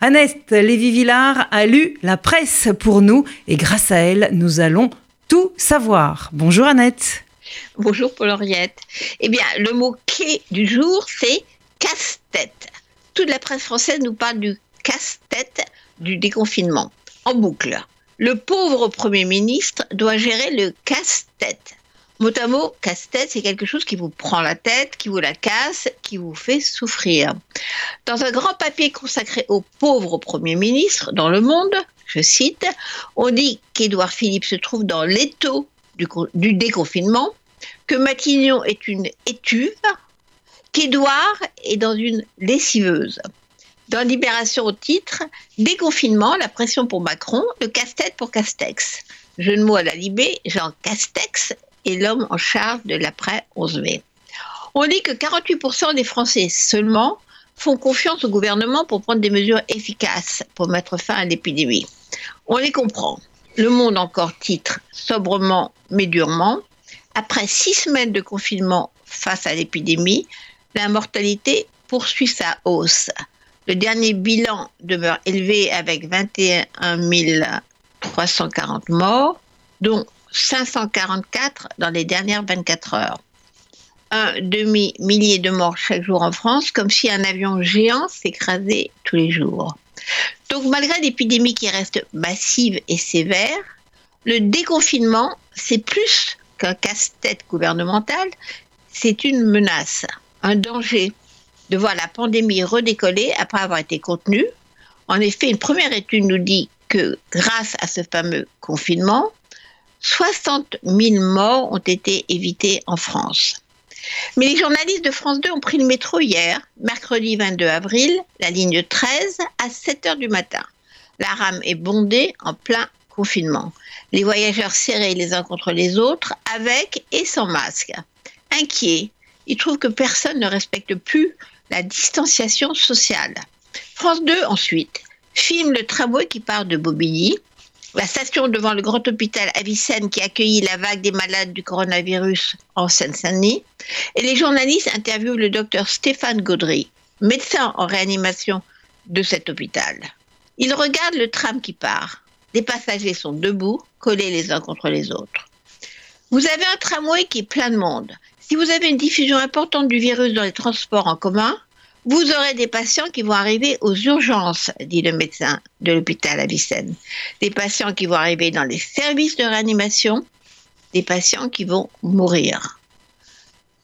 Annette Lévy-Villard a lu la presse pour nous et grâce à elle, nous allons tout savoir. Bonjour Annette. Bonjour Paul-Henriette. Eh bien, le mot clé du jour, c'est casse-tête. Toute la presse française nous parle du casse-tête du déconfinement, en boucle. Le pauvre Premier ministre doit gérer le casse-tête. Mot à mot, casse-tête, c'est quelque chose qui vous prend la tête, qui vous la casse, qui vous fait souffrir. Dans un grand papier consacré au pauvre Premier ministre dans le monde, je cite, on dit qu'Édouard Philippe se trouve dans l'étau du, du, déconfinement, que Matignon est une étuve, qu'Édouard est dans une lessiveuse. Dans Libération au titre, déconfinement, la pression pour Macron, le casse-tête pour Castex. Jeu de mots à la Libé, Jean Castex et l'homme en charge de l'après 11 mai. On dit que 48% des Français seulement font confiance au gouvernement pour prendre des mesures efficaces pour mettre fin à l'épidémie. On les comprend. Le Monde encore titre sobrement mais durement. Après six semaines de confinement face à l'épidémie, la mortalité poursuit sa hausse. Le dernier bilan demeure élevé avec 21 340 morts, dont 544 dans les dernières 24 heures. Un demi-millier de morts chaque jour en France, comme si un avion géant s'écrasait tous les jours. Donc malgré l'épidémie qui reste massive et sévère, le déconfinement, c'est plus qu'un casse-tête gouvernemental, c'est une menace, un danger de voir la pandémie redécoller après avoir été contenue. En effet, une première étude nous dit que grâce à ce fameux confinement, 60 000 morts ont été évités en France. Mais les journalistes de France 2 ont pris le métro hier, mercredi 22 avril, la ligne 13, à 7 heures du matin. La rame est bondée en plein confinement. Les voyageurs serrés les uns contre les autres, avec et sans masque. Inquiets, ils trouvent que personne ne respecte plus la distanciation sociale. France 2, ensuite, filme le tramway qui part de Bobigny la station devant le grand hôpital Avicenne qui accueillit la vague des malades du coronavirus en Seine-Saint-Denis. Et les journalistes interviewent le docteur Stéphane Gaudry, médecin en réanimation de cet hôpital. Il regarde le tram qui part. Les passagers sont debout, collés les uns contre les autres. Vous avez un tramway qui est plein de monde. Si vous avez une diffusion importante du virus dans les transports en commun, vous aurez des patients qui vont arriver aux urgences, dit le médecin de l'hôpital Avicenne. Des patients qui vont arriver dans les services de réanimation, des patients qui vont mourir.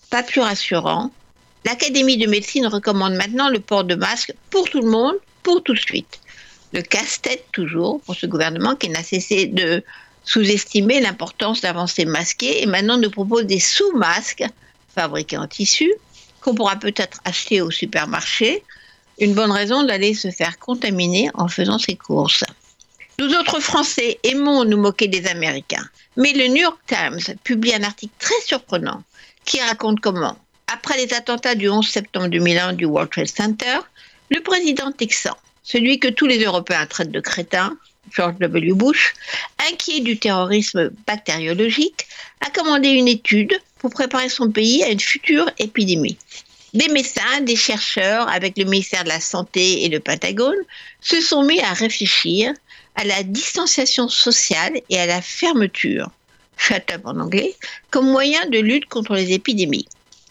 Pas plus rassurant, l'Académie de médecine recommande maintenant le port de masque pour tout le monde, pour tout de suite. Le casse-tête toujours pour ce gouvernement qui n'a cessé de sous-estimer l'importance d'avancer masqué et maintenant nous propose des sous-masques fabriqués en tissu qu'on pourra peut-être acheter au supermarché, une bonne raison d'aller se faire contaminer en faisant ses courses. Nous autres Français aimons nous moquer des Américains, mais le New York Times publie un article très surprenant qui raconte comment, après les attentats du 11 septembre 2001 du World Trade Center, le président texan, celui que tous les Européens traitent de crétin, George W. Bush, inquiet du terrorisme bactériologique, a commandé une étude pour préparer son pays à une future épidémie. Des médecins, des chercheurs, avec le ministère de la Santé et le Pentagone, se sont mis à réfléchir à la distanciation sociale et à la fermeture, shut up en anglais, comme moyen de lutte contre les épidémies.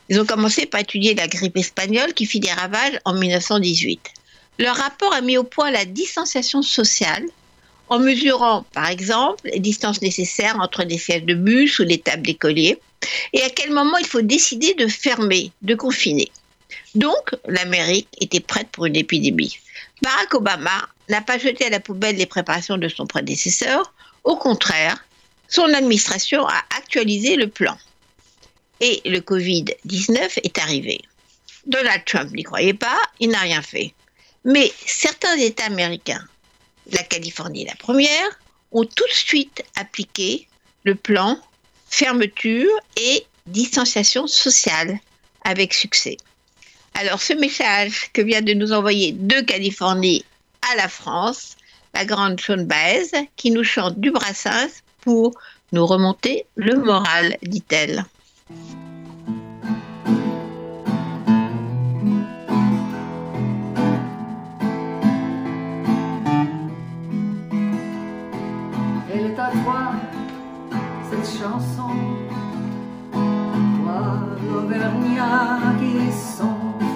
Ils ont commencé par étudier la grippe espagnole qui fit des ravages en 1918. Leur rapport a mis au point la distanciation sociale en mesurant, par exemple, les distances nécessaires entre les sièges de bus ou les tables d'écoliers, et à quel moment il faut décider de fermer, de confiner. Donc, l'Amérique était prête pour une épidémie. Barack Obama n'a pas jeté à la poubelle les préparations de son prédécesseur, au contraire, son administration a actualisé le plan. Et le Covid-19 est arrivé. Donald Trump n'y croyait pas, il n'a rien fait. Mais certains États américains la Californie la première, ont tout de suite appliqué le plan fermeture et distanciation sociale avec succès. Alors ce message que vient de nous envoyer de Californie à la France, la grande Sean Baez, qui nous chante du Brassens pour nous remonter le moral, dit-elle.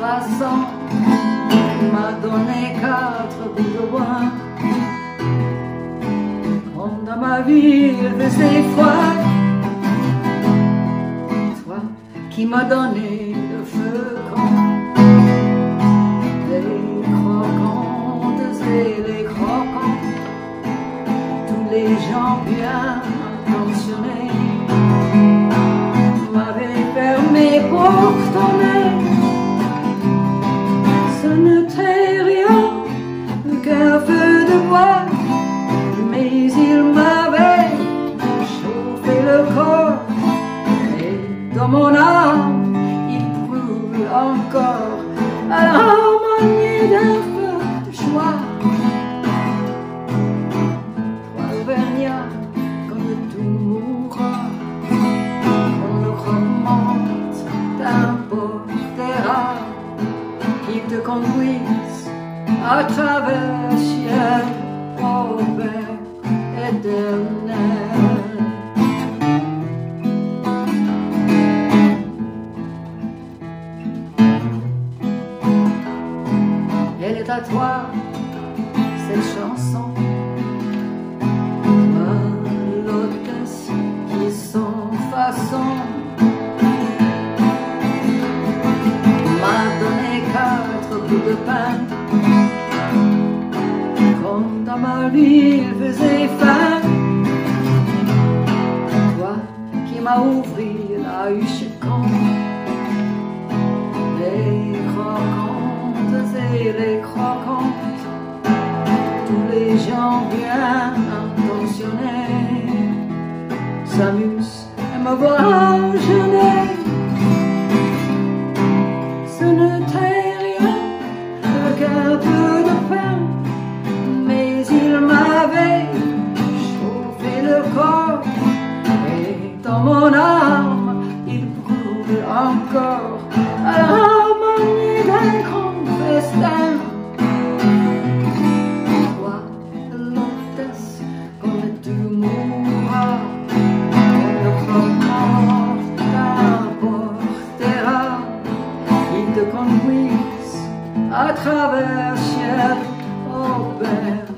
croissant m'a donné quatre bouts de bois. Comme dans ma vie il faisait froid, toi qui m'as donné le feu encore à l'harmonie d'un feu de joie. Toi, Auvergnat, comme tout mourra, on le remonte d'un portera qui te conduise à travers le ciel au Père éternel. Elle est à toi, cette chanson. L'hôtesse qui sans façon m'a donné quatre bouts de pain. Comme dans ma vie, il faisait faim. Toi qui m'as ouvert la huche quand bien intentionnés s'amusent et me voient te conduise à travers ciel au Père